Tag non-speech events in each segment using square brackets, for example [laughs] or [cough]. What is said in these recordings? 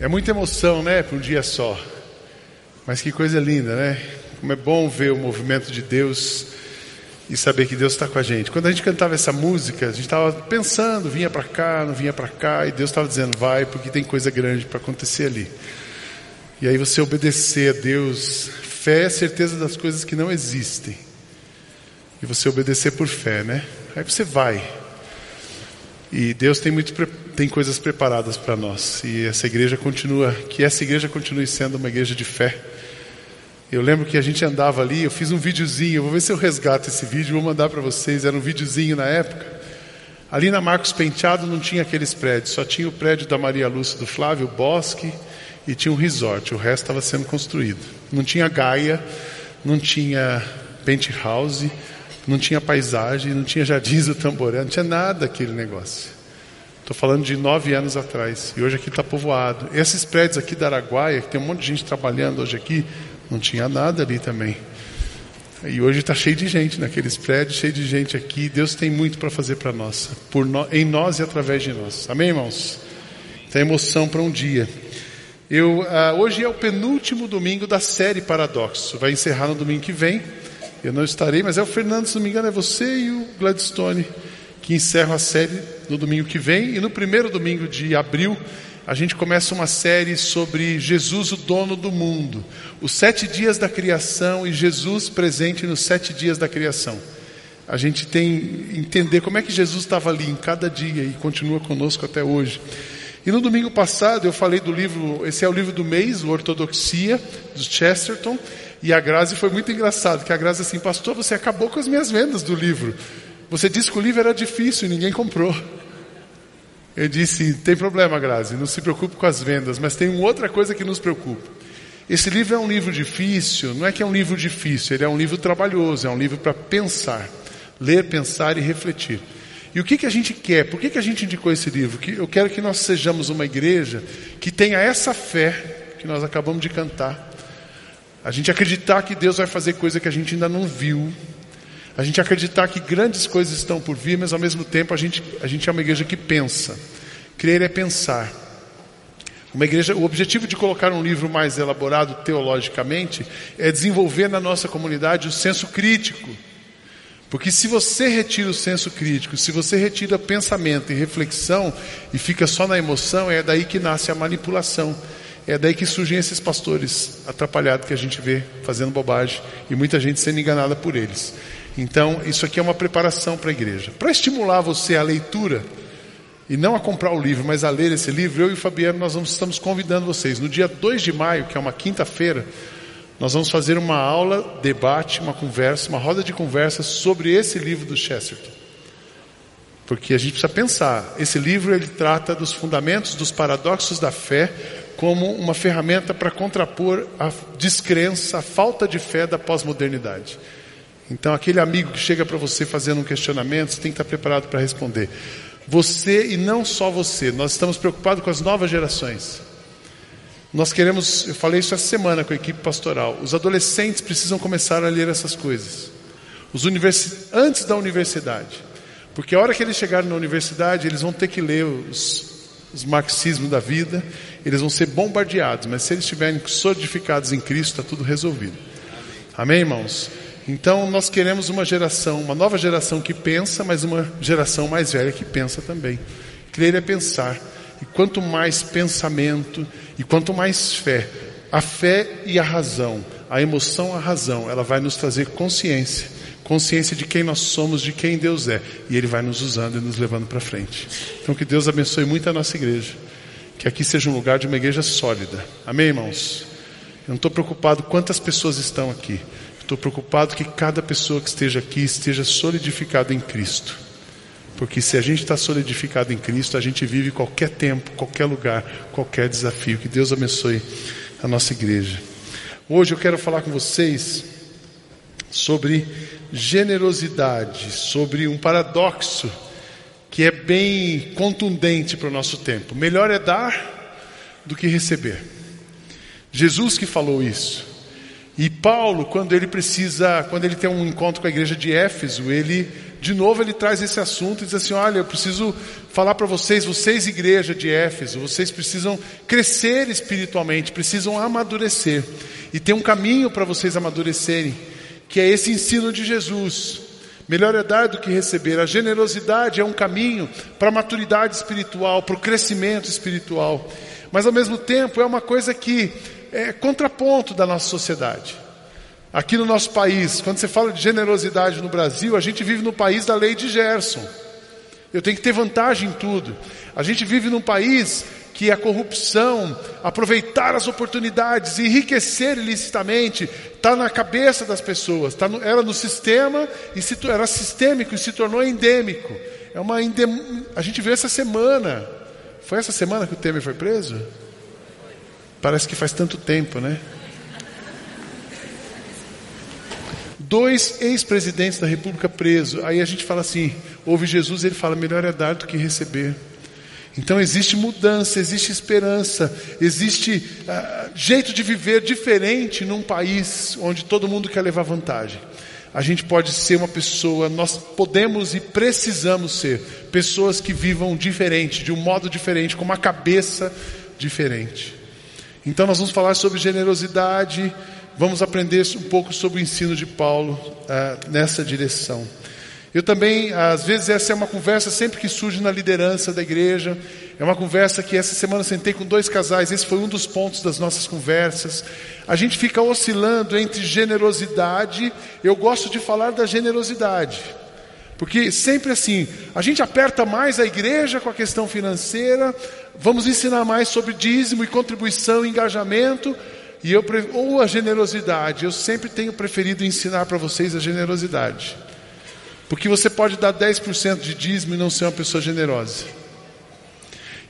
É muita emoção, né, para um dia só. Mas que coisa linda, né? Como é bom ver o movimento de Deus e saber que Deus está com a gente. Quando a gente cantava essa música, a gente estava pensando, vinha para cá, não vinha para cá, e Deus estava dizendo, vai, porque tem coisa grande para acontecer ali. E aí você obedecer a Deus, fé é certeza das coisas que não existem. E você obedecer por fé, né? Aí você vai. E Deus tem muito tem coisas preparadas para nós. E essa igreja continua, que essa igreja continue sendo uma igreja de fé. Eu lembro que a gente andava ali, eu fiz um videozinho, vou ver se eu resgato esse vídeo, vou mandar para vocês, era um videozinho na época. Ali na Marcos Penteado não tinha aqueles prédios, só tinha o prédio da Maria Lúcia do Flávio, o Bosque, e tinha um resort, o resto estava sendo construído. Não tinha Gaia, não tinha penthouse, não tinha paisagem, não tinha jardins do Tamboré, não tinha nada aquele negócio. Estou falando de nove anos atrás. E hoje aqui está povoado. Esses prédios aqui da Araguaia, que tem um monte de gente trabalhando hoje aqui, não tinha nada ali também. E hoje está cheio de gente naqueles prédios, cheio de gente aqui. Deus tem muito para fazer para nós, por no, em nós e através de nós. Amém, irmãos? Tem emoção para um dia. Eu, ah, hoje é o penúltimo domingo da série Paradoxo. Vai encerrar no domingo que vem. Eu não estarei, mas é o Fernando, se não me engano, é você e o Gladstone que encerram a série no domingo que vem. E no primeiro domingo de abril, a gente começa uma série sobre Jesus, o dono do mundo. Os sete dias da criação e Jesus presente nos sete dias da criação. A gente tem entender como é que Jesus estava ali em cada dia e continua conosco até hoje. E no domingo passado eu falei do livro, esse é o livro do mês, o Ortodoxia, do Chesterton, e a Grazi foi muito engraçado, que a Grazi assim, pastor, você acabou com as minhas vendas do livro. Você disse que o livro era difícil e ninguém comprou. Eu disse, tem problema, Grazi, não se preocupe com as vendas, mas tem uma outra coisa que nos preocupa. Esse livro é um livro difícil, não é que é um livro difícil, ele é um livro trabalhoso, é um livro para pensar, ler, pensar e refletir. E o que, que a gente quer? Por que, que a gente indicou esse livro? eu quero que nós sejamos uma igreja que tenha essa fé que nós acabamos de cantar, a gente acreditar que Deus vai fazer coisa que a gente ainda não viu. A gente acreditar que grandes coisas estão por vir, mas ao mesmo tempo a gente, a gente é uma igreja que pensa. Crer é pensar. Uma igreja, o objetivo de colocar um livro mais elaborado teologicamente é desenvolver na nossa comunidade o senso crítico. Porque se você retira o senso crítico, se você retira pensamento e reflexão e fica só na emoção, é daí que nasce a manipulação. É daí que surgem esses pastores atrapalhados que a gente vê fazendo bobagem e muita gente sendo enganada por eles. Então, isso aqui é uma preparação para a igreja. Para estimular você à leitura, e não a comprar o livro, mas a ler esse livro, eu e o Fabiano nós vamos, estamos convidando vocês. No dia 2 de maio, que é uma quinta-feira, nós vamos fazer uma aula, debate, uma conversa, uma roda de conversa sobre esse livro do Chesterton. Porque a gente precisa pensar, esse livro ele trata dos fundamentos, dos paradoxos da fé, como uma ferramenta para contrapor a descrença, a falta de fé da pós-modernidade. Então, aquele amigo que chega para você fazendo um questionamento, você tem que estar preparado para responder. Você e não só você, nós estamos preocupados com as novas gerações. Nós queremos, eu falei isso essa semana com a equipe pastoral, os adolescentes precisam começar a ler essas coisas. Os universi antes da universidade. Porque a hora que eles chegarem na universidade, eles vão ter que ler os, os marxismos da vida, eles vão ser bombardeados, mas se eles estiverem solidificados em Cristo, está tudo resolvido. Amém, irmãos? Então nós queremos uma geração, uma nova geração que pensa, mas uma geração mais velha que pensa também. Crer é pensar. E quanto mais pensamento e quanto mais fé, a fé e a razão, a emoção, a razão, ela vai nos trazer consciência, consciência de quem nós somos, de quem Deus é, e Ele vai nos usando e nos levando para frente. Então que Deus abençoe muito a nossa igreja. Que aqui seja um lugar de uma igreja sólida. Amém, irmãos? Eu não estou preocupado quantas pessoas estão aqui. Estou preocupado que cada pessoa que esteja aqui esteja solidificada em Cristo. Porque se a gente está solidificado em Cristo, a gente vive qualquer tempo, qualquer lugar, qualquer desafio. Que Deus abençoe a nossa igreja. Hoje eu quero falar com vocês sobre generosidade, sobre um paradoxo que é bem contundente para o nosso tempo. Melhor é dar do que receber. Jesus que falou isso. E Paulo, quando ele precisa, quando ele tem um encontro com a igreja de Éfeso, ele de novo ele traz esse assunto e diz assim: olha, eu preciso falar para vocês, vocês, igreja de Éfeso, vocês precisam crescer espiritualmente, precisam amadurecer. E tem um caminho para vocês amadurecerem, que é esse ensino de Jesus. Melhor é dar do que receber. A generosidade é um caminho para a maturidade espiritual, para o crescimento espiritual. Mas ao mesmo tempo é uma coisa que é contraponto da nossa sociedade. Aqui no nosso país, quando você fala de generosidade no Brasil, a gente vive no país da lei de Gerson. Eu tenho que ter vantagem em tudo. A gente vive num país que a corrupção, aproveitar as oportunidades, enriquecer ilicitamente, está na cabeça das pessoas, tá no, era no sistema, e se, era sistêmico e se tornou endêmico. É uma endem, a gente viu essa semana. Foi essa semana que o Temer foi preso? Parece que faz tanto tempo, né? dois ex-presidentes da República presos. Aí a gente fala assim: ouve Jesus, ele fala, melhor é dar do que receber. Então existe mudança, existe esperança, existe uh, jeito de viver diferente num país onde todo mundo quer levar vantagem. A gente pode ser uma pessoa, nós podemos e precisamos ser pessoas que vivam diferente, de um modo diferente, com uma cabeça diferente. Então nós vamos falar sobre generosidade, vamos aprender um pouco sobre o ensino de Paulo uh, nessa direção. Eu também, às vezes, essa é uma conversa sempre que surge na liderança da igreja. É uma conversa que essa semana sentei com dois casais, esse foi um dos pontos das nossas conversas. A gente fica oscilando entre generosidade, eu gosto de falar da generosidade. Porque sempre assim, a gente aperta mais a igreja com a questão financeira, vamos ensinar mais sobre dízimo e contribuição, engajamento, e eu, ou a generosidade, eu sempre tenho preferido ensinar para vocês a generosidade. Porque você pode dar 10% de dízimo e não ser uma pessoa generosa.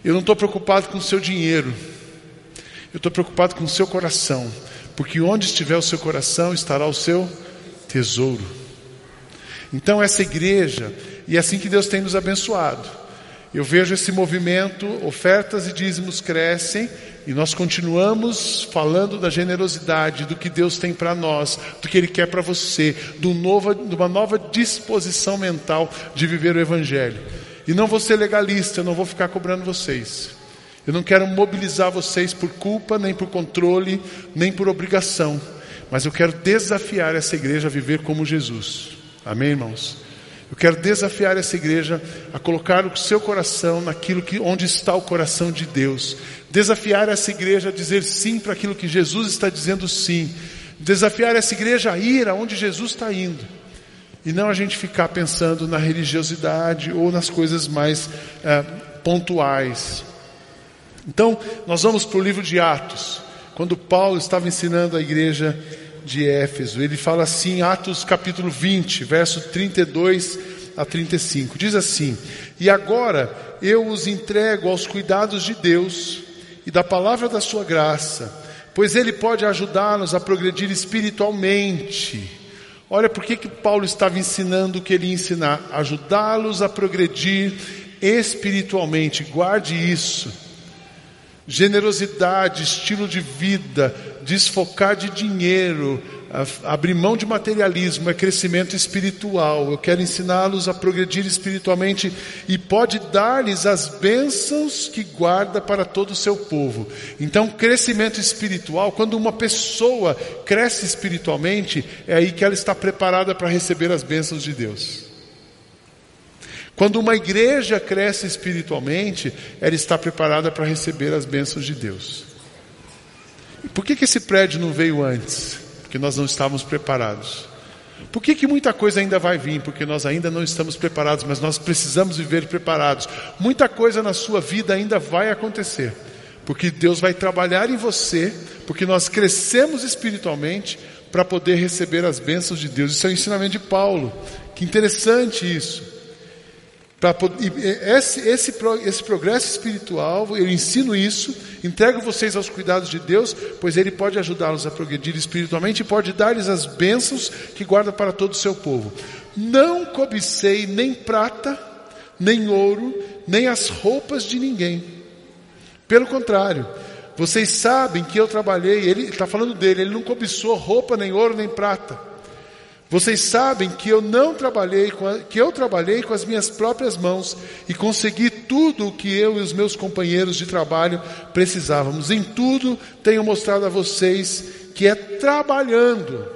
Eu não estou preocupado com o seu dinheiro. Eu estou preocupado com o seu coração. Porque onde estiver o seu coração, estará o seu tesouro. Então, essa igreja, e é assim que Deus tem nos abençoado. Eu vejo esse movimento, ofertas e dízimos crescem, e nós continuamos falando da generosidade, do que Deus tem para nós, do que Ele quer para você, de uma nova disposição mental de viver o Evangelho. E não vou ser legalista, eu não vou ficar cobrando vocês. Eu não quero mobilizar vocês por culpa, nem por controle, nem por obrigação. Mas eu quero desafiar essa igreja a viver como Jesus. Amém, irmãos? Eu quero desafiar essa igreja a colocar o seu coração naquilo que onde está o coração de Deus. Desafiar essa igreja a dizer sim para aquilo que Jesus está dizendo sim. Desafiar essa igreja a ir aonde Jesus está indo. E não a gente ficar pensando na religiosidade ou nas coisas mais é, pontuais. Então, nós vamos para o livro de Atos. Quando Paulo estava ensinando a igreja de Éfeso. Ele fala assim, Atos capítulo 20, verso 32 a 35. Diz assim: E agora eu os entrego aos cuidados de Deus e da palavra da sua graça, pois ele pode ajudá-los a progredir espiritualmente. Olha por que, que Paulo estava ensinando o que ele ia ensinar: ajudá-los a progredir espiritualmente. Guarde isso. Generosidade, estilo de vida, desfocar de dinheiro, abrir mão de materialismo é crescimento espiritual. Eu quero ensiná-los a progredir espiritualmente e pode dar-lhes as bênçãos que guarda para todo o seu povo. Então, crescimento espiritual, quando uma pessoa cresce espiritualmente, é aí que ela está preparada para receber as bênçãos de Deus. Quando uma igreja cresce espiritualmente, ela está preparada para receber as bênçãos de Deus. Por que, que esse prédio não veio antes? Porque nós não estávamos preparados. Por que, que muita coisa ainda vai vir? Porque nós ainda não estamos preparados, mas nós precisamos viver preparados. Muita coisa na sua vida ainda vai acontecer. Porque Deus vai trabalhar em você, porque nós crescemos espiritualmente para poder receber as bênçãos de Deus. Isso é o ensinamento de Paulo. Que interessante isso. Pra, esse, esse, esse progresso espiritual, eu ensino isso, entrego vocês aos cuidados de Deus, pois Ele pode ajudá-los a progredir espiritualmente e pode dar-lhes as bênçãos que guarda para todo o seu povo. Não cobicei nem prata, nem ouro, nem as roupas de ninguém. Pelo contrário, vocês sabem que eu trabalhei, ele está falando dele, ele não cobiçou roupa, nem ouro, nem prata Vocês sabem que eu não trabalhei, a, que eu trabalhei com as minhas próprias mãos e consegui tudo o que eu e os meus companheiros de trabalho precisávamos. Em tudo tenho mostrado a vocês que é trabalhando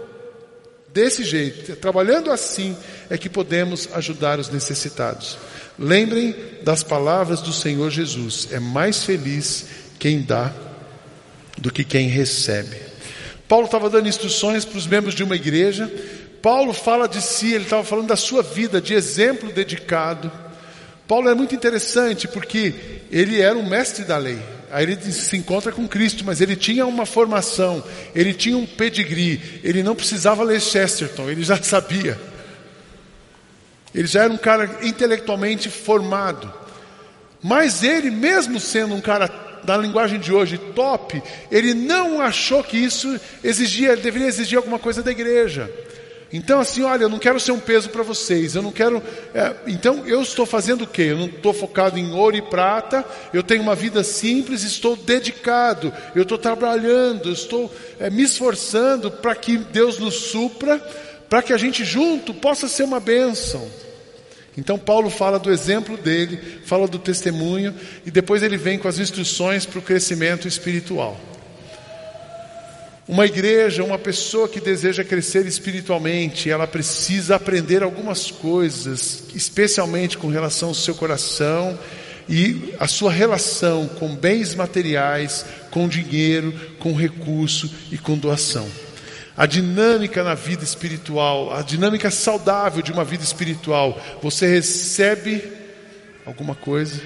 desse jeito, trabalhando assim, é que podemos ajudar os necessitados. Lembrem das palavras do Senhor Jesus: é mais feliz quem dá do que quem recebe. Paulo estava dando instruções para os membros de uma igreja Paulo fala de si, ele estava falando da sua vida, de exemplo dedicado. Paulo é muito interessante porque ele era um mestre da lei. Aí ele se encontra com Cristo, mas ele tinha uma formação, ele tinha um pedigree, ele não precisava ler Chesterton, ele já [laughs] sabia. Ele já era um cara intelectualmente formado. Mas ele, mesmo sendo um cara da linguagem de hoje top, ele não achou que isso exigia, deveria exigir alguma coisa da igreja. Então, assim, olha, eu não quero ser um peso para vocês, eu não quero. É, então, eu estou fazendo o quê? Eu não estou focado em ouro e prata, eu tenho uma vida simples, estou dedicado, eu estou trabalhando, estou é, me esforçando para que Deus nos supra, para que a gente junto possa ser uma bênção. Então, Paulo fala do exemplo dele, fala do testemunho, e depois ele vem com as instruções para o crescimento espiritual. Uma igreja, uma pessoa que deseja crescer espiritualmente, ela precisa aprender algumas coisas, especialmente com relação ao seu coração e a sua relação com bens materiais, com dinheiro, com recurso e com doação. A dinâmica na vida espiritual, a dinâmica saudável de uma vida espiritual, você recebe alguma coisa,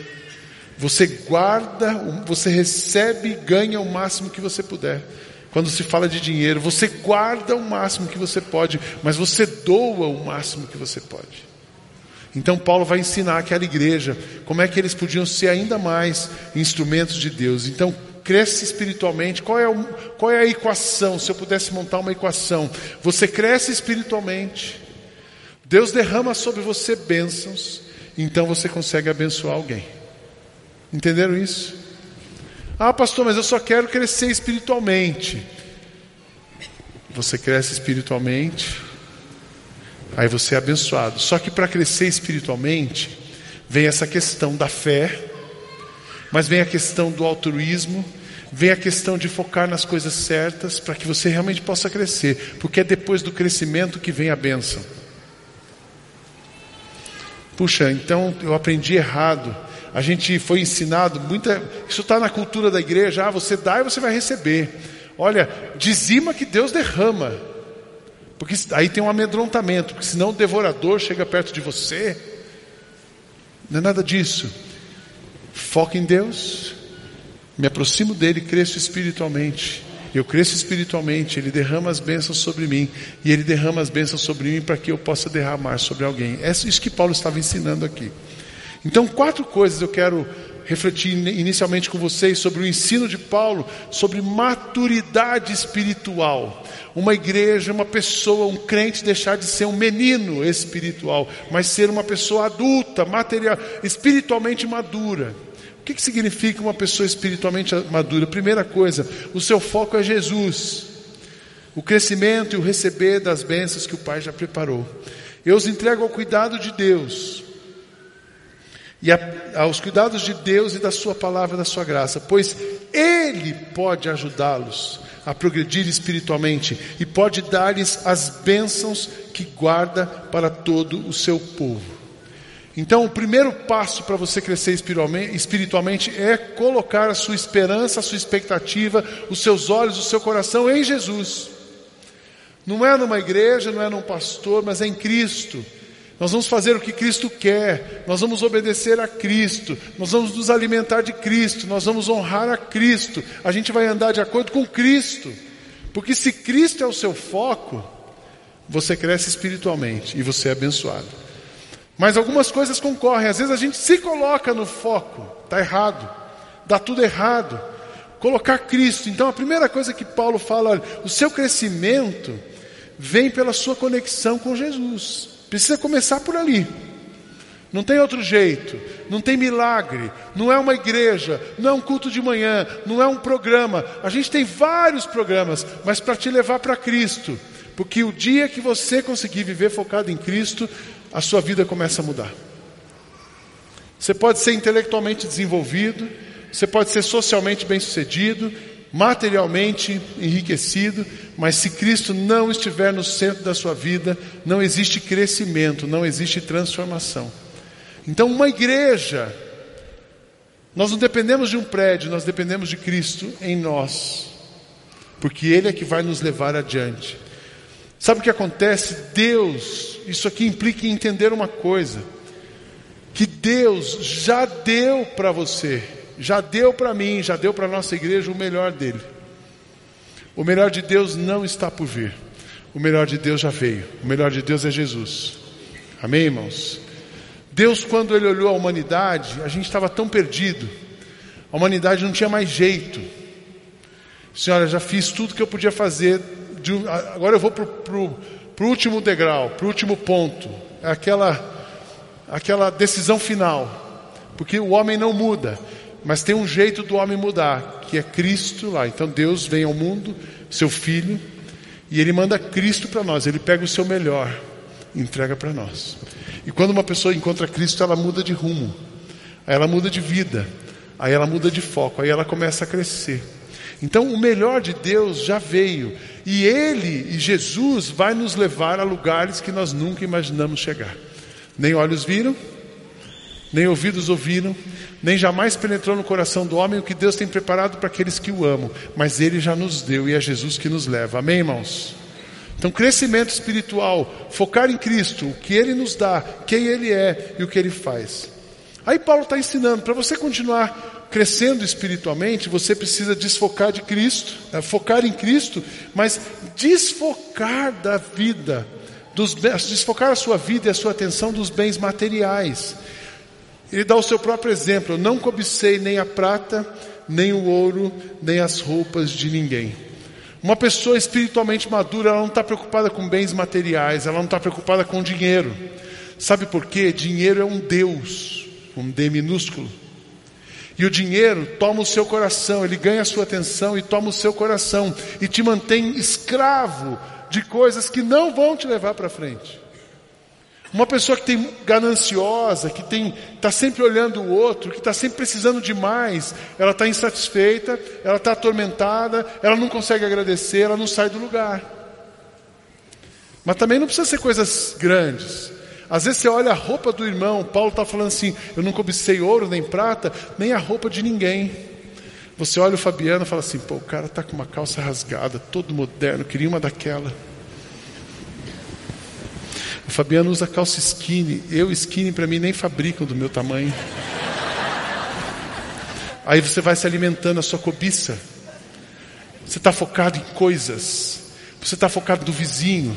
você guarda, você recebe e ganha o máximo que você puder. Quando se fala de dinheiro, você guarda o máximo que você pode, mas você doa o máximo que você pode. Então Paulo vai ensinar aquela igreja como é que eles podiam ser ainda mais instrumentos de Deus. Então cresce espiritualmente. Qual é, o, qual é a equação? Se eu pudesse montar uma equação, você cresce espiritualmente. Deus derrama sobre você bênçãos, então você consegue abençoar alguém. Entenderam isso? Ah, pastor, mas eu só quero crescer espiritualmente. Você cresce espiritualmente, aí você é abençoado. Só que para crescer espiritualmente, vem essa questão da fé, mas vem a questão do altruísmo, vem a questão de focar nas coisas certas para que você realmente possa crescer, porque é depois do crescimento que vem a bênção. Puxa, então eu aprendi errado a gente foi ensinado, muita, isso está na cultura da igreja, ah, você dá e você vai receber. Olha, dizima que Deus derrama. Porque aí tem um amedrontamento, porque senão o devorador chega perto de você. Não é nada disso. Foca em Deus, me aproximo dele, cresço espiritualmente. Eu cresço espiritualmente, Ele derrama as bênçãos sobre mim, e Ele derrama as bênçãos sobre mim para que eu possa derramar sobre alguém. É isso que Paulo estava ensinando aqui. Então, quatro coisas eu quero refletir inicialmente com vocês sobre o ensino de Paulo sobre maturidade espiritual. Uma igreja, uma pessoa, um crente deixar de ser um menino espiritual, mas ser uma pessoa adulta, material, espiritualmente madura. O que, que significa uma pessoa espiritualmente madura? Primeira coisa, o seu foco é Jesus. O crescimento e o receber das bênçãos que o Pai já preparou. Eu os entrego ao cuidado de Deus e a, aos cuidados de Deus e da Sua palavra, da Sua graça, pois Ele pode ajudá-los a progredir espiritualmente e pode dar-lhes as bênçãos que guarda para todo o seu povo. Então, o primeiro passo para você crescer espiritualmente é colocar a sua esperança, a sua expectativa, os seus olhos, o seu coração em Jesus. Não é numa igreja, não é num pastor, mas é em Cristo. Nós vamos fazer o que Cristo quer, nós vamos obedecer a Cristo, nós vamos nos alimentar de Cristo, nós vamos honrar a Cristo, a gente vai andar de acordo com Cristo, porque se Cristo é o seu foco, você cresce espiritualmente e você é abençoado. Mas algumas coisas concorrem, às vezes a gente se coloca no foco, está errado, dá tudo errado. Colocar Cristo, então a primeira coisa que Paulo fala, olha, o seu crescimento vem pela sua conexão com Jesus. Precisa começar por ali. Não tem outro jeito, não tem milagre, não é uma igreja, não é um culto de manhã, não é um programa. A gente tem vários programas, mas para te levar para Cristo, Porque o dia que você conseguir viver focado em Cristo, a sua vida começa a mudar. Você pode ser intelectualmente desenvolvido, você pode ser socialmente bem-sucedido, materialmente enriquecido, mas se Cristo não estiver no centro da sua vida, não existe crescimento, não existe transformação. Então, uma igreja, nós não dependemos de um prédio, nós dependemos de Cristo em nós, porque Ele é que vai nos levar adiante. Sabe o que acontece? Deus, isso aqui implica em entender uma coisa: que Deus já deu para você já deu para mim, já deu para a nossa igreja o melhor dele. O melhor de Deus não está por vir. O melhor de Deus já veio. O melhor de Deus é Jesus. Amém, irmãos? Deus, quando Ele olhou a humanidade, a gente estava tão perdido. A humanidade não tinha mais jeito. Senhora, já fiz tudo que eu podia fazer. De, agora eu vou para o último degrau, para o último ponto. É aquela, aquela decisão final. Porque o homem não muda. Mas tem um jeito do homem mudar, que é Cristo lá. Então Deus vem ao mundo, seu filho, e ele manda Cristo para nós. Ele pega o seu melhor, entrega para nós. E quando uma pessoa encontra Cristo, ela muda de rumo. Aí ela muda de vida. Aí ela muda de foco, aí ela começa a crescer. Então, o melhor de Deus já veio, e Ele e Jesus vai nos levar a lugares que nós nunca imaginamos chegar. Nem olhos viram, nem ouvidos ouviram, nem jamais penetrou no coração do homem o que Deus tem preparado para aqueles que o amam, mas Ele já nos deu e é Jesus que nos leva. Amém, irmãos? Então, crescimento espiritual, focar em Cristo, o que Ele nos dá, quem Ele é e o que Ele faz. Aí Paulo está ensinando, para você continuar crescendo espiritualmente, você precisa desfocar de Cristo, é, focar em Cristo, mas desfocar da vida, dos, desfocar a sua vida e a sua atenção dos bens materiais. Ele dá o seu próprio exemplo: Eu não cobicei nem a prata, nem o ouro, nem as roupas de ninguém. Uma pessoa espiritualmente madura, ela não está preocupada com bens materiais, ela não está preocupada com dinheiro. Sabe por quê? Dinheiro é um Deus, um D minúsculo. E o dinheiro toma o seu coração, ele ganha a sua atenção e toma o seu coração e te mantém escravo de coisas que não vão te levar para frente. Uma pessoa que tem gananciosa, que tem está sempre olhando o outro, que está sempre precisando de mais, ela está insatisfeita, ela está atormentada, ela não consegue agradecer, ela não sai do lugar. Mas também não precisa ser coisas grandes. Às vezes você olha a roupa do irmão, Paulo está falando assim: eu não cobicei ouro nem prata, nem a roupa de ninguém. Você olha o Fabiano e fala assim: pô, o cara está com uma calça rasgada, todo moderno, queria uma daquela. O Fabiano usa calça skinny. Eu, skinny, para mim, nem fabricam do meu tamanho. Aí você vai se alimentando a sua cobiça. Você está focado em coisas. Você está focado no vizinho.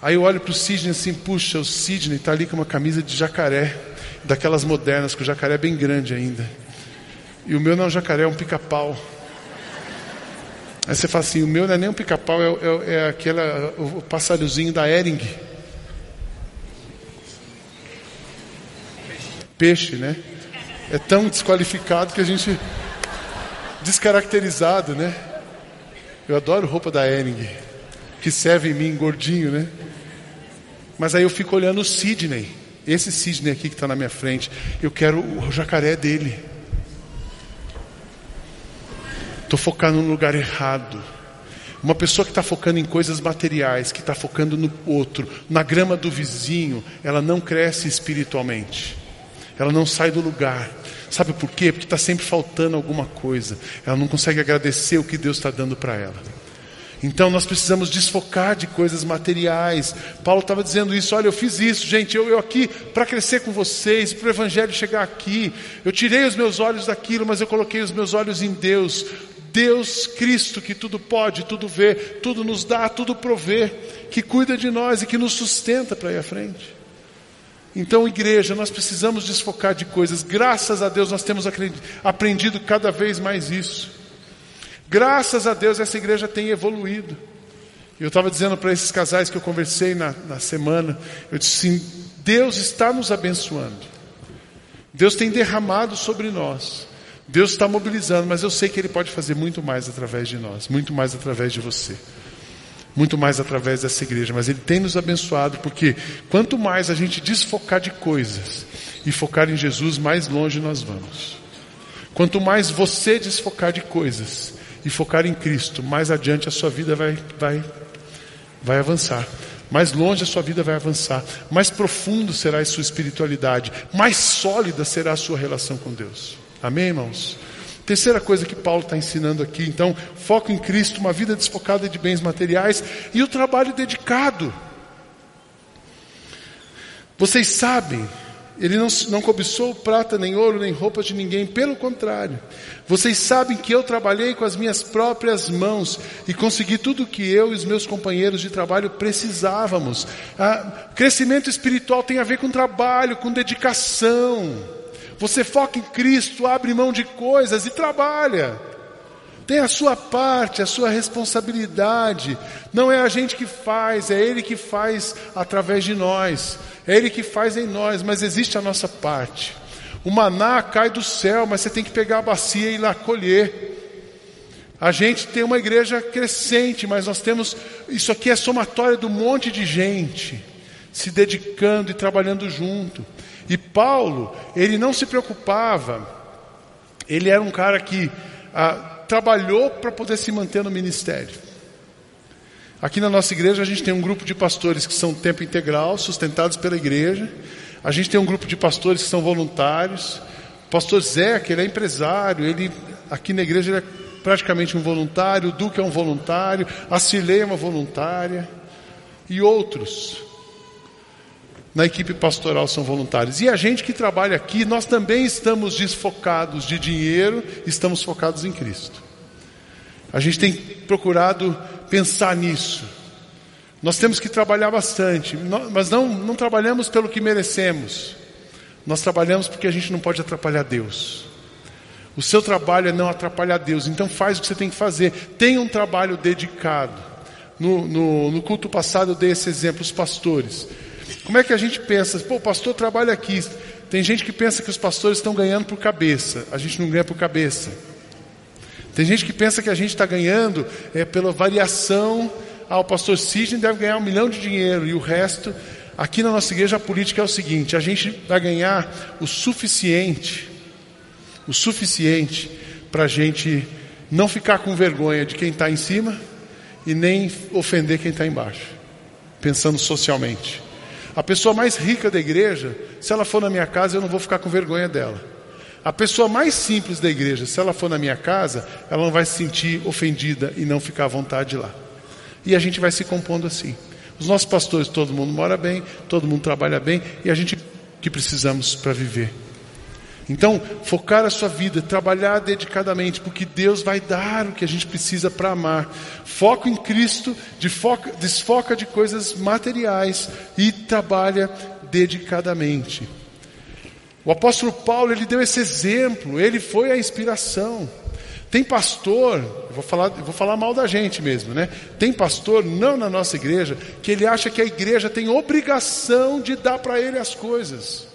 Aí eu olho para o Sidney assim, puxa, o Sidney está ali com uma camisa de jacaré, daquelas modernas, que o jacaré é bem grande ainda. E o meu não é um jacaré, é um pica-pau. Aí você fala assim: o meu não é nem um pica-pau, é, é, é aquela, o passarinhozinho da Ering. Peixe, né? É tão desqualificado que a gente. descaracterizado, né? Eu adoro roupa da Ering, que serve em mim gordinho, né? Mas aí eu fico olhando o Sidney, esse Sidney aqui que está na minha frente. Eu quero o jacaré dele. Estou focando no lugar errado. Uma pessoa que está focando em coisas materiais, que está focando no outro, na grama do vizinho, ela não cresce espiritualmente. Ela não sai do lugar. Sabe por quê? Porque está sempre faltando alguma coisa. Ela não consegue agradecer o que Deus está dando para ela. Então nós precisamos desfocar de coisas materiais. Paulo estava dizendo isso, olha, eu fiz isso, gente, eu, eu aqui para crescer com vocês, para o Evangelho chegar aqui. Eu tirei os meus olhos daquilo, mas eu coloquei os meus olhos em Deus. Deus Cristo que tudo pode, tudo vê, tudo nos dá, tudo provê, que cuida de nós e que nos sustenta para ir à frente. Então, igreja, nós precisamos desfocar de coisas. Graças a Deus nós temos aprendido cada vez mais isso. Graças a Deus essa igreja tem evoluído. Eu estava dizendo para esses casais que eu conversei na, na semana, eu disse assim, Deus está nos abençoando. Deus tem derramado sobre nós. Deus está mobilizando, mas eu sei que Ele pode fazer muito mais através de nós, muito mais através de você. muito mais através dessa igreja, mas Ele tem nos abençoado, porque quanto mais a gente desfocar de coisas e focar em Jesus, mais longe nós vamos. Quanto mais você desfocar de coisas e focar em Cristo, mais adiante a sua vida vai, vai, vai avançar. Mais longe a sua vida vai avançar, mais profundo será a sua espiritualidade, mais sólida será a sua relação com Deus. Amém, irmãos? Terceira coisa que Paulo está ensinando aqui, então, foco em Cristo, uma vida desfocada de bens materiais e o trabalho dedicado. Vocês sabem, ele não, não cobiçou prata, nem ouro, nem roupas de ninguém, pelo contrário. Vocês sabem que eu trabalhei com as minhas próprias mãos e consegui tudo o que eu e os meus companheiros de trabalho precisávamos. Ah, crescimento espiritual tem a ver com trabalho, com dedicação. Você foca em Cristo, abre mão de coisas e trabalha. Tem a sua parte, a sua responsabilidade. Não é a gente que faz, é Ele que faz através de nós. É Ele que faz em nós, mas existe a nossa parte. O maná cai do céu, mas você tem que pegar a bacia e ir lá colher. A gente tem uma igreja crescente, mas nós temos. Isso aqui é somatória um monte de gente se dedicando e trabalhando junto. E Paulo, ele não se preocupava, ele era um cara que ah, trabalhou para poder se manter no ministério. Aqui na nossa igreja a gente tem um grupo de pastores que são tempo integral, sustentados pela igreja. A gente tem um grupo de pastores que são voluntários. O pastor Zé, que ele é empresário, ele aqui na igreja ele é praticamente um voluntário, o Duque é um voluntário, a Cirlei é uma voluntária e outros na equipe pastoral são voluntários. E a gente que trabalha aqui, nós também estamos desfocados de dinheiro, estamos focados em Cristo. A gente tem procurado pensar nisso. Nós temos que trabalhar bastante, mas não, não trabalhamos pelo que merecemos. Nós trabalhamos porque a gente não pode atrapalhar Deus. O seu trabalho é não atrapalhar Deus, então faz o que você tem que fazer. Tenha um trabalho dedicado. No, no, no culto passado eu dei esse exemplo, os pastores. Como é que a gente pensa? Pô, o pastor trabalha aqui. Tem gente que pensa que os pastores estão ganhando por cabeça. A gente não ganha por cabeça. Tem gente que pensa que a gente está ganhando é, pela variação. Ah, o pastor Sidney deve ganhar um milhão de dinheiro e o resto. Aqui na nossa igreja a política é o seguinte: a gente vai ganhar o suficiente, o suficiente para a gente não ficar com vergonha de quem está em cima e nem ofender quem está embaixo, pensando socialmente. A pessoa mais rica da igreja, se ela for na minha casa, eu não vou ficar com vergonha dela. A pessoa mais simples da igreja, se ela for na minha casa, ela não vai se sentir ofendida e não ficar à vontade lá. E a gente vai se compondo assim. Os nossos pastores, todo mundo mora bem, todo mundo trabalha bem, e a gente que precisamos para viver. Então, focar a sua vida, trabalhar dedicadamente, porque Deus vai dar o que a gente precisa para amar. Foco em Cristo, desfoca de coisas materiais e trabalha dedicadamente. O apóstolo Paulo, ele deu esse exemplo, ele foi a inspiração. Tem pastor, eu vou falar, eu vou falar mal da gente mesmo, né? Tem pastor, não na nossa igreja, que ele acha que a igreja tem obrigação de dar para ele as coisas.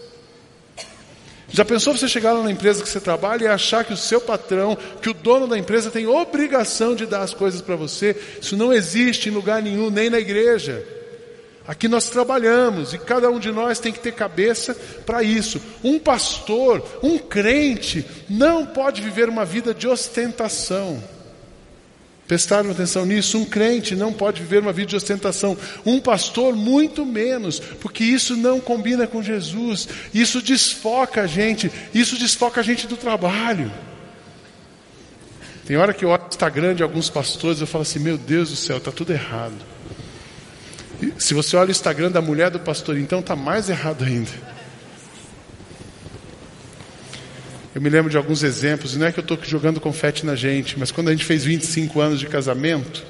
Já pensou você chegar lá na empresa que você trabalha e achar que o seu patrão, que o dono da empresa tem obrigação de dar as coisas para você? Isso não existe em lugar nenhum, nem na igreja. Aqui nós trabalhamos e cada um de nós tem que ter cabeça para isso. Um pastor, um crente, não pode viver uma vida de ostentação. Prestaram atenção nisso? Um crente não pode viver uma vida de ostentação. Um pastor, muito menos, porque isso não combina com Jesus. Isso desfoca a gente. Isso desfoca a gente do trabalho. Tem hora que eu olho o Instagram de alguns pastores, eu falo assim: Meu Deus do céu, está tudo errado. E se você olha o Instagram da mulher do pastor, então está mais errado ainda. Eu me lembro de alguns exemplos, não é que eu estou jogando confete na gente, mas quando a gente fez 25 anos de casamento,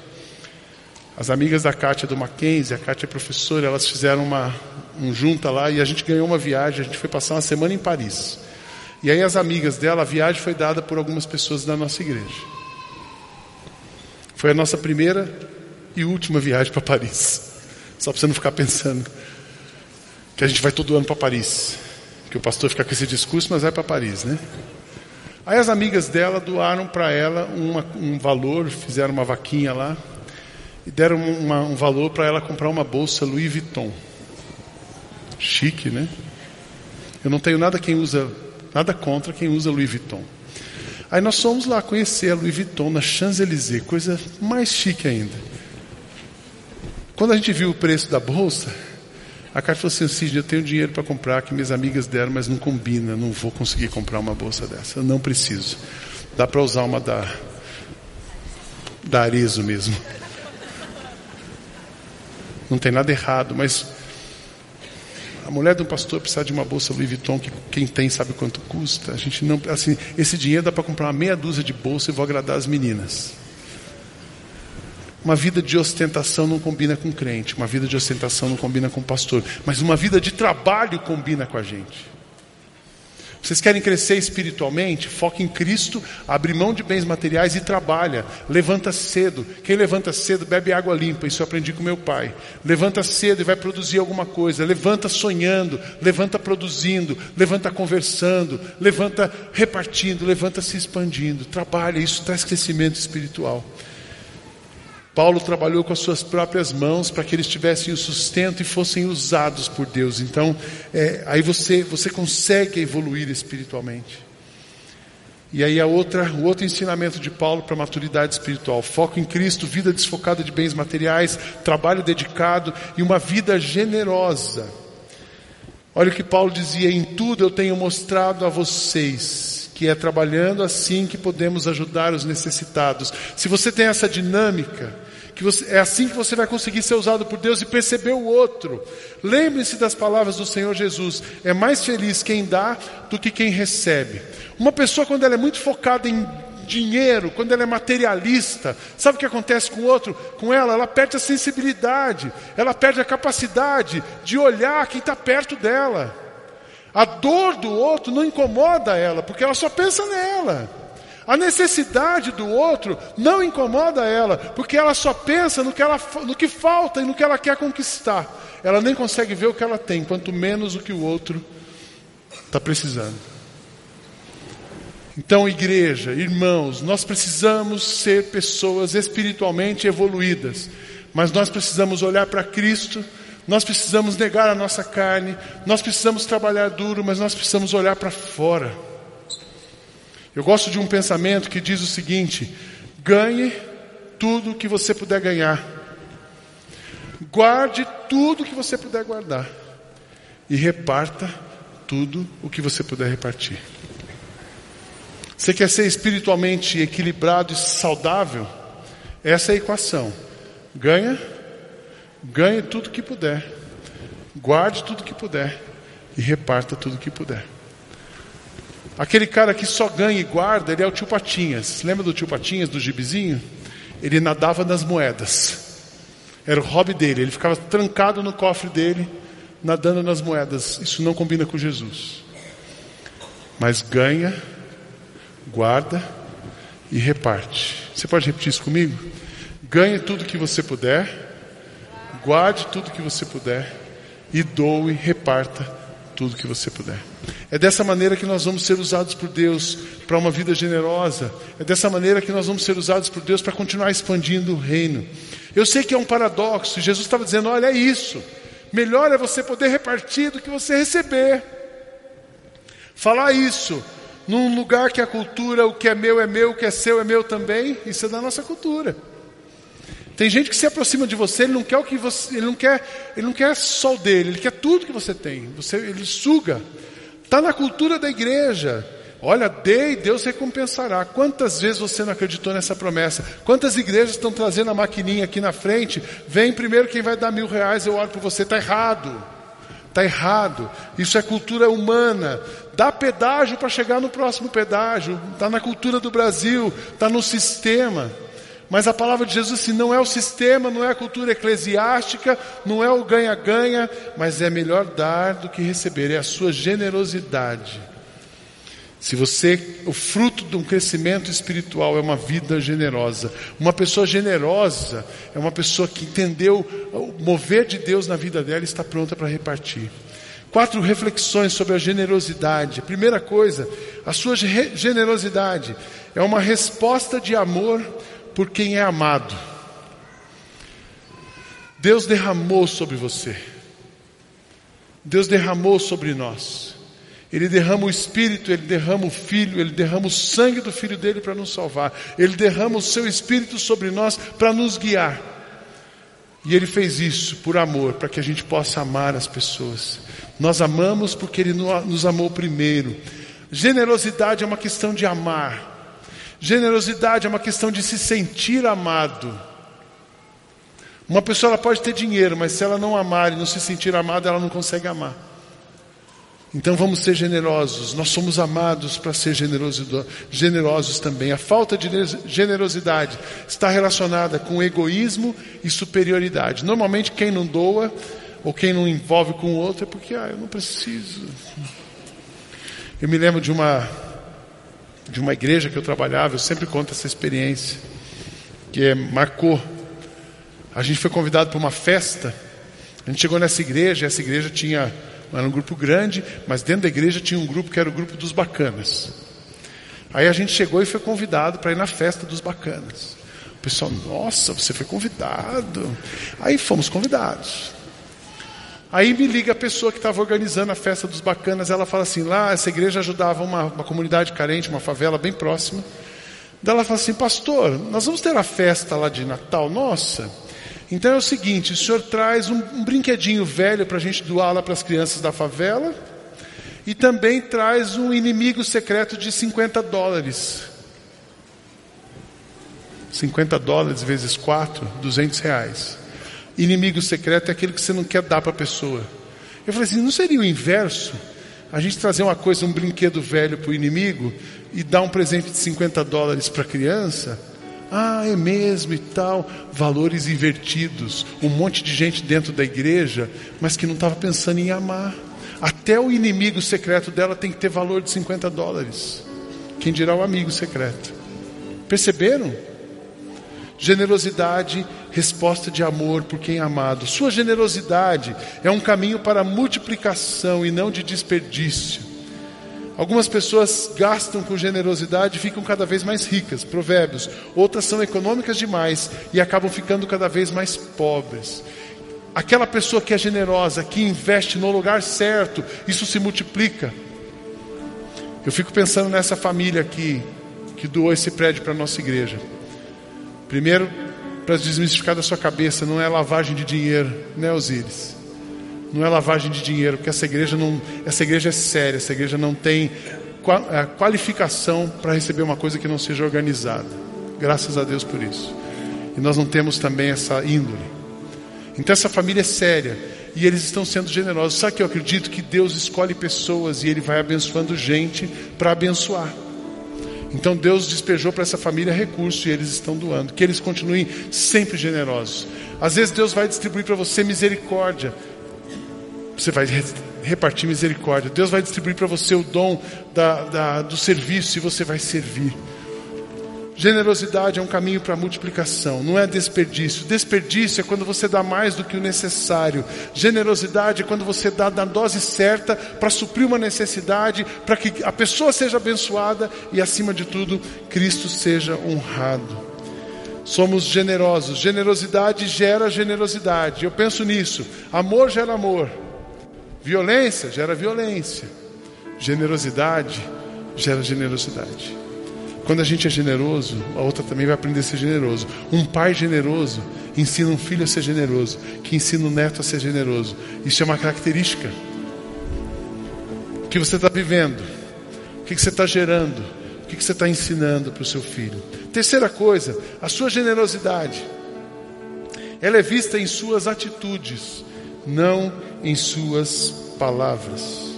as amigas da Kátia do Mackenzie, a Kátia é professora, elas fizeram uma um junta lá e a gente ganhou uma viagem, a gente foi passar uma semana em Paris. E aí as amigas dela, a viagem foi dada por algumas pessoas da nossa igreja. Foi a nossa primeira e última viagem para Paris. Só para você não ficar pensando que a gente vai todo ano para Paris que o pastor fica com esse discurso, mas vai para Paris, né? Aí as amigas dela doaram para ela uma, um valor, fizeram uma vaquinha lá. e deram uma, um valor para ela comprar uma bolsa Louis Vuitton. Chique, né? Eu não tenho nada quem usa, nada contra quem usa Louis Vuitton. Aí nós fomos lá conhecer a Louis Vuitton na Champs-Élysées, coisa mais chique ainda. Quando a gente viu o preço da bolsa, a Carla falou assim: Sidney, eu tenho dinheiro para comprar que minhas amigas deram, mas não combina, não vou conseguir comprar uma bolsa dessa. Eu não preciso. Dá para usar uma da, da Arezo mesmo. [laughs] Não tem nada errado, mas a mulher de um pastor precisa de uma bolsa Louis Vuitton que quem tem sabe quanto custa. A gente não, assim, esse dinheiro dá para comprar uma meia dúzia de bolsa e vou agradar as meninas. Uma vida de ostentação não combina com crente, uma vida de ostentação não combina com pastor, mas uma vida de trabalho combina com a gente. Vocês querem crescer espiritualmente? Foca em Cristo, abre mão de bens materiais e trabalha. Levanta cedo. Quem levanta cedo bebe água limpa. Isso eu aprendi com meu pai. Levanta cedo e vai produzir alguma coisa. Levanta sonhando, levanta produzindo, levanta conversando, levanta repartindo, levanta se expandindo. Trabalha, isso traz crescimento espiritual. Paulo trabalhou com as suas próprias mãos para que eles tivessem o sustento e fossem usados por Deus. Então, é, aí você, você consegue evoluir espiritualmente. E aí a outra, o outro ensinamento de Paulo para a maturidade espiritual: foco em Cristo, vida desfocada de bens materiais, trabalho dedicado e uma vida generosa. Olha o que Paulo dizia: em tudo eu tenho mostrado a vocês que é trabalhando assim que podemos ajudar os necessitados. Se você tem essa dinâmica, que você, é assim que você vai conseguir ser usado por Deus e perceber o outro. Lembre-se das palavras do Senhor Jesus: é mais feliz quem dá do que quem recebe. Uma pessoa, quando ela é muito focada em dinheiro, quando ela é materialista, sabe o que acontece com o outro? Com ela, ela perde a sensibilidade, ela perde a capacidade de olhar quem está perto dela. A dor do outro não incomoda ela, porque ela só pensa nela. A necessidade do outro não incomoda ela, porque ela só pensa no que, ela, no que falta e no que ela quer conquistar. Ela nem consegue ver o que ela tem, quanto menos o que o outro está precisando. Então, igreja, irmãos, nós precisamos ser pessoas espiritualmente evoluídas, mas nós precisamos olhar para Cristo, nós precisamos negar a nossa carne, nós precisamos trabalhar duro, mas nós precisamos olhar para fora. Eu gosto de um pensamento que diz o seguinte: ganhe tudo que você puder ganhar, guarde tudo que você puder guardar, e reparta tudo o que você puder repartir. Você quer ser espiritualmente equilibrado e saudável? Essa é a equação. Ganha, ganhe tudo que puder, guarde tudo que puder e reparta tudo que puder. Aquele cara que só ganha e guarda, ele é o tio Patinhas. Lembra do tio Patinhas, do gibizinho? Ele nadava nas moedas. Era o hobby dele. Ele ficava trancado no cofre dele, nadando nas moedas. Isso não combina com Jesus. Mas ganha, guarda e reparte. Você pode repetir isso comigo? Ganhe tudo que você puder, guarde tudo que você puder e doe, reparta tudo que você puder. É dessa maneira que nós vamos ser usados por Deus para uma vida generosa. É dessa maneira que nós vamos ser usados por Deus para continuar expandindo o reino. Eu sei que é um paradoxo. Jesus estava dizendo: olha, é isso. Melhor é você poder repartir do que você receber. Falar isso num lugar que a cultura, o que é meu é meu, o que é seu é meu também, isso é da nossa cultura. Tem gente que se aproxima de você, ele não quer o que você, ele não quer, ele não quer só o dele, ele quer tudo que você tem. Você, ele suga. Está na cultura da igreja. Olha, dê e Deus recompensará. Quantas vezes você não acreditou nessa promessa? Quantas igrejas estão trazendo a maquininha aqui na frente? Vem primeiro quem vai dar mil reais, eu oro por você. Está errado. Está errado. Isso é cultura humana. Dá pedágio para chegar no próximo pedágio. Está na cultura do Brasil. Está no sistema. Mas a palavra de Jesus assim, não é o sistema, não é a cultura eclesiástica, não é o ganha-ganha, mas é melhor dar do que receber, é a sua generosidade. Se você, o fruto de um crescimento espiritual é uma vida generosa. Uma pessoa generosa é uma pessoa que entendeu o mover de Deus na vida dela e está pronta para repartir. Quatro reflexões sobre a generosidade. Primeira coisa, a sua generosidade é uma resposta de amor por quem é amado. Deus derramou sobre você. Deus derramou sobre nós. Ele derrama o Espírito, Ele derrama o Filho, Ele derrama o sangue do Filho dele para nos salvar. Ele derrama o Seu Espírito sobre nós para nos guiar. E Ele fez isso por amor, para que a gente possa amar as pessoas. Nós amamos porque Ele nos amou primeiro. Generosidade é uma questão de amar. Generosidade é uma questão de se sentir amado. Uma pessoa pode ter dinheiro, mas se ela não amar e não se sentir amada, ela não consegue amar. Então vamos ser generosos. Nós somos amados para ser generosos também. A falta de generosidade está relacionada com egoísmo e superioridade. Normalmente quem não doa ou quem não envolve com o outro é porque ah, eu não preciso. Eu me lembro de uma de uma igreja que eu trabalhava, eu sempre conto essa experiência que é, marcou. A gente foi convidado para uma festa. A gente chegou nessa igreja, essa igreja tinha era um grupo grande, mas dentro da igreja tinha um grupo que era o grupo dos bacanas. Aí a gente chegou e foi convidado para ir na festa dos bacanas. O pessoal, nossa, você foi convidado. Aí fomos convidados. Aí me liga a pessoa que estava organizando a festa dos bacanas. Ela fala assim: lá, essa igreja ajudava uma, uma comunidade carente, uma favela bem próxima. Daí ela fala assim: Pastor, nós vamos ter a festa lá de Natal nossa. Então é o seguinte: o senhor traz um, um brinquedinho velho para a gente doar lá para as crianças da favela. E também traz um inimigo secreto de 50 dólares. 50 dólares vezes 4, 200 reais. Inimigo secreto é aquele que você não quer dar para a pessoa. Eu falei assim: não seria o inverso? A gente trazer uma coisa, um brinquedo velho para o inimigo e dar um presente de 50 dólares para a criança? Ah, é mesmo e tal. Valores invertidos. Um monte de gente dentro da igreja, mas que não estava pensando em amar. Até o inimigo secreto dela tem que ter valor de 50 dólares. Quem dirá o amigo secreto? Perceberam? Generosidade, resposta de amor por quem é amado. Sua generosidade é um caminho para multiplicação e não de desperdício. Algumas pessoas gastam com generosidade e ficam cada vez mais ricas, provérbios. Outras são econômicas demais e acabam ficando cada vez mais pobres. Aquela pessoa que é generosa, que investe no lugar certo, isso se multiplica. Eu fico pensando nessa família aqui que doou esse prédio para a nossa igreja. Primeiro, para desmistificar da sua cabeça, não é lavagem de dinheiro, né, Osíris? Não é lavagem de dinheiro, porque essa igreja não, essa igreja é séria, essa igreja não tem qualificação para receber uma coisa que não seja organizada. Graças a Deus por isso. E nós não temos também essa índole. Então essa família é séria e eles estão sendo generosos. Sabe que eu acredito que Deus escolhe pessoas e Ele vai abençoando gente para abençoar. Então Deus despejou para essa família recurso e eles estão doando. Que eles continuem sempre generosos. Às vezes Deus vai distribuir para você misericórdia você vai repartir misericórdia. Deus vai distribuir para você o dom da, da, do serviço e você vai servir. Generosidade é um caminho para multiplicação, não é desperdício. Desperdício é quando você dá mais do que o necessário. Generosidade é quando você dá na dose certa para suprir uma necessidade, para que a pessoa seja abençoada e, acima de tudo, Cristo seja honrado. Somos generosos. Generosidade gera generosidade. Eu penso nisso. Amor gera amor. Violência gera violência. Generosidade gera generosidade. Quando a gente é generoso, a outra também vai aprender a ser generoso. Um pai generoso ensina um filho a ser generoso, que ensina um neto a ser generoso. Isso é uma característica. O que você está vivendo? O que você está gerando? O que você está ensinando para o seu filho? Terceira coisa, a sua generosidade. Ela é vista em suas atitudes, não em suas palavras.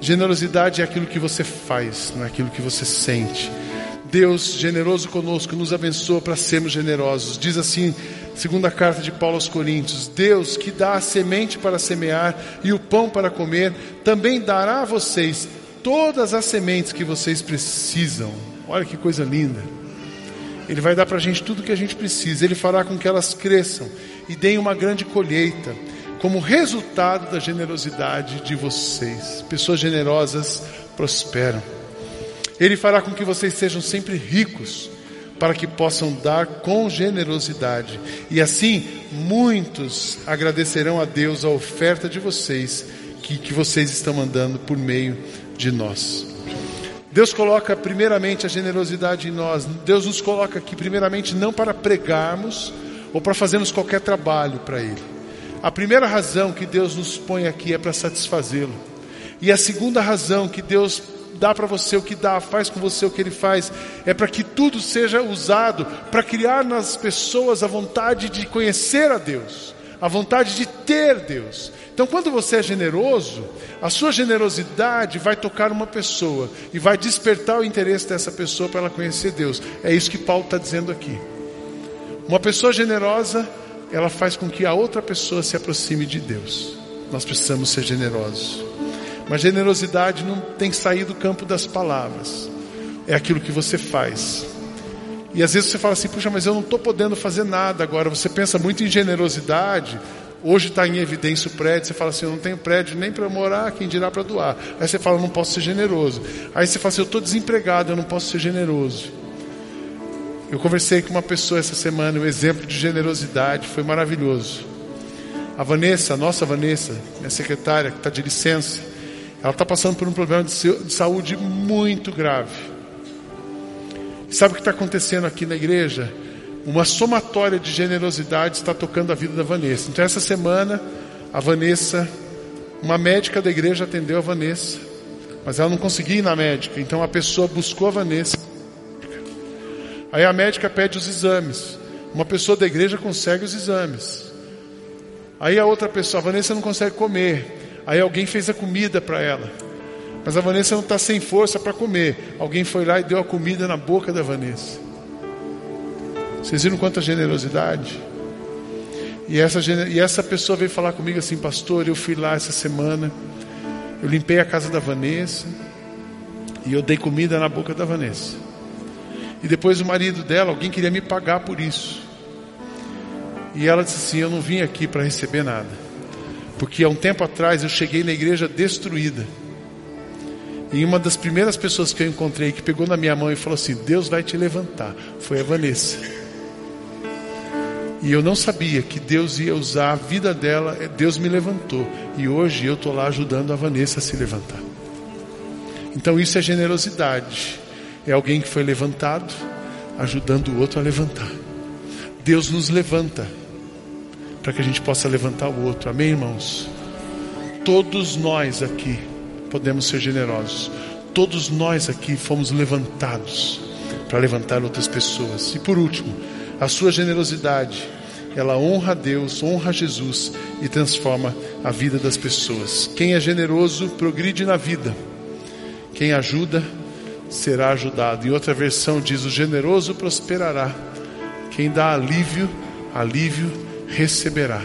Generosidade é aquilo que você faz, não é aquilo que você sente. Deus, generoso conosco, nos abençoa para sermos generosos. Diz assim, segunda carta de Paulo aos Coríntios: Deus que dá a semente para semear e o pão para comer, também dará a vocês todas as sementes que vocês precisam. Olha que coisa linda. Ele vai dar para a gente tudo que a gente precisa. Ele fará com que elas cresçam e deem uma grande colheita como resultado da generosidade de vocês. Pessoas generosas prosperam. Ele fará com que vocês sejam sempre ricos, para que possam dar com generosidade. E assim, muitos agradecerão a Deus a oferta de vocês, que, que vocês estão mandando por meio de nós. Deus coloca primeiramente a generosidade em nós. Deus nos coloca aqui primeiramente não para pregarmos ou para fazermos qualquer trabalho para Ele. A primeira razão que Deus nos põe aqui é para satisfazê-lo. E a segunda razão que Deus dá para você, o que dá, faz com você o que Ele faz, é para que tudo seja usado para criar nas pessoas a vontade de conhecer a Deus, a vontade de ter Deus. Então, quando você é generoso, a sua generosidade vai tocar uma pessoa e vai despertar o interesse dessa pessoa para ela conhecer Deus. É isso que Paulo está dizendo aqui. Uma pessoa generosa, ela faz com que a outra pessoa se aproxime de Deus. Nós precisamos ser generosos. Mas generosidade não tem que sair do campo das palavras. É aquilo que você faz. E às vezes você fala assim, puxa, mas eu não estou podendo fazer nada agora. Você pensa muito em generosidade, Hoje está em evidência o prédio, você fala assim, eu não tenho prédio nem para morar, quem dirá para doar. Aí você fala, eu não posso ser generoso. Aí você fala assim, eu estou desempregado, eu não posso ser generoso. Eu conversei com uma pessoa essa semana, o um exemplo de generosidade foi maravilhoso. A Vanessa, a nossa Vanessa, minha secretária, que está de licença, ela está passando por um problema de saúde muito grave. sabe o que está acontecendo aqui na igreja? uma somatória de generosidade está tocando a vida da Vanessa. Então, essa semana, a Vanessa, uma médica da igreja atendeu a Vanessa, mas ela não conseguia ir na médica. Então, a pessoa buscou a Vanessa. Aí a médica pede os exames. Uma pessoa da igreja consegue os exames. Aí a outra pessoa, a Vanessa não consegue comer. Aí alguém fez a comida para ela. Mas a Vanessa não está sem força para comer. Alguém foi lá e deu a comida na boca da Vanessa. Vocês viram quanta generosidade? E essa, e essa pessoa veio falar comigo assim, pastor, eu fui lá essa semana, eu limpei a casa da Vanessa e eu dei comida na boca da Vanessa. E depois o marido dela, alguém queria me pagar por isso. E ela disse assim: Eu não vim aqui para receber nada, porque há um tempo atrás eu cheguei na igreja destruída. E uma das primeiras pessoas que eu encontrei que pegou na minha mão e falou assim: Deus vai te levantar, foi a Vanessa. E eu não sabia que Deus ia usar a vida dela, Deus me levantou. E hoje eu estou lá ajudando a Vanessa a se levantar. Então isso é generosidade. É alguém que foi levantado, ajudando o outro a levantar. Deus nos levanta para que a gente possa levantar o outro. Amém, irmãos? Todos nós aqui podemos ser generosos. Todos nós aqui fomos levantados para levantar outras pessoas. E por último, a sua generosidade, ela honra a Deus, honra Jesus e transforma a vida das pessoas. Quem é generoso progride na vida. Quem ajuda será ajudado. Em outra versão diz: o generoso prosperará. Quem dá alívio, alívio receberá.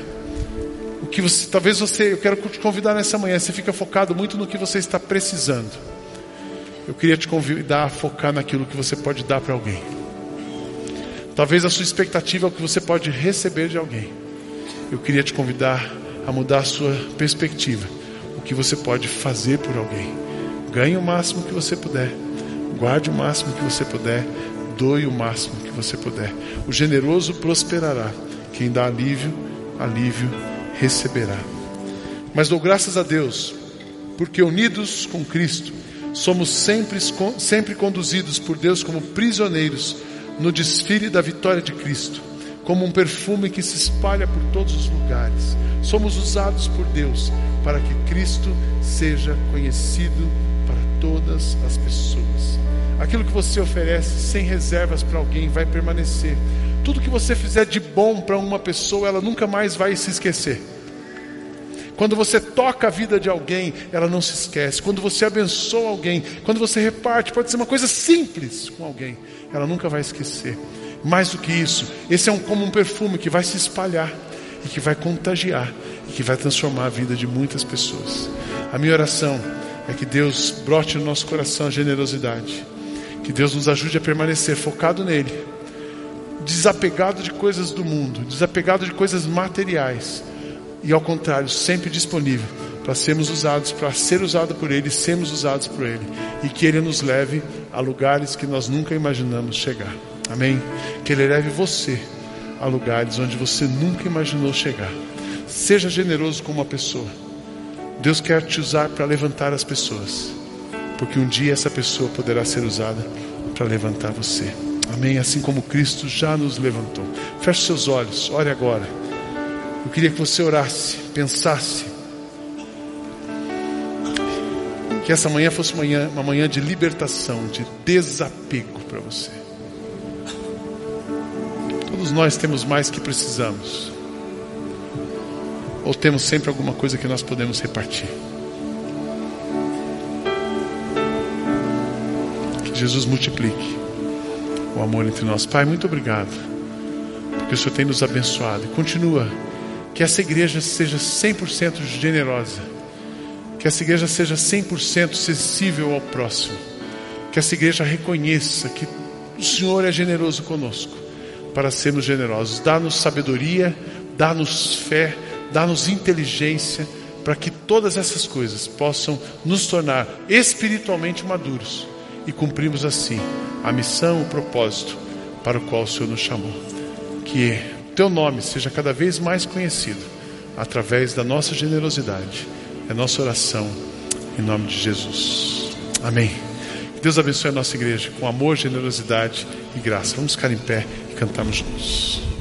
O que você, talvez você, eu quero te convidar nessa manhã, você fica focado muito no que você está precisando. Eu queria te convidar a focar naquilo que você pode dar para alguém. Talvez a sua expectativa é o que você pode receber de alguém. Eu queria te convidar a mudar a sua perspectiva. O que você pode fazer por alguém. Ganhe o máximo que você puder. Guarde o máximo que você puder. Doe o máximo que você puder. O generoso prosperará. Quem dá alívio, alívio receberá. Mas dou graças a Deus, porque unidos com Cristo, somos sempre, sempre conduzidos por Deus como prisioneiros no desfile da vitória de Cristo, como um perfume que se espalha por todos os lugares. Somos usados por Deus para que Cristo seja conhecido para todas as pessoas. Aquilo que você oferece sem reservas para alguém vai permanecer. Tudo que você fizer de bom para uma pessoa, ela nunca mais vai se esquecer. Quando você toca a vida de alguém, ela não se esquece. Quando você abençoa alguém, quando você reparte, pode ser uma coisa simples com alguém, ela nunca vai esquecer. Mais do que isso, esse é um, como um perfume que vai se espalhar e que vai contagiar e que vai transformar a vida de muitas pessoas. A minha oração é que Deus brote no nosso coração a generosidade, que Deus nos ajude a permanecer focado nele, desapegado de coisas do mundo, desapegado de coisas materiais e ao contrário, sempre disponível para sermos usados, para ser usado por Ele, sermos usados por Ele e que Ele nos leve a lugares que nós nunca imaginamos chegar. Amém? Que Ele leve você a lugares onde você nunca imaginou chegar. Seja generoso com uma pessoa. Deus quer te usar para levantar as pessoas, porque um dia essa pessoa poderá ser usada para levantar você. Amém? Assim como Cristo já nos levantou. Feche seus olhos, ore agora. Eu queria que você orasse, pensasse. Que essa manhã fosse uma manhã, uma manhã de libertação, de desapego para você. Todos nós temos mais que precisamos. Ou temos sempre alguma coisa que nós podemos repartir. Que Jesus multiplique o amor entre nós. Pai, muito obrigado, porque o Senhor tem nos abençoado. E continua, que essa igreja seja 100% generosa, que essa igreja seja 100% sensível ao próximo, que essa igreja reconheça que o Senhor é generoso conosco, para sermos generosos. Dá-nos sabedoria, dá-nos fé, dá-nos inteligência, para que todas essas coisas possam nos tornar espiritualmente maduros e cumprimos assim a missão, o propósito para o qual o Senhor nos chamou. Que teu nome seja cada vez mais conhecido através da nossa generosidade. É nossa oração em nome de Jesus. Amém. Que Deus abençoe a nossa igreja com amor, generosidade e graça. Vamos ficar em pé e cantarmos juntos.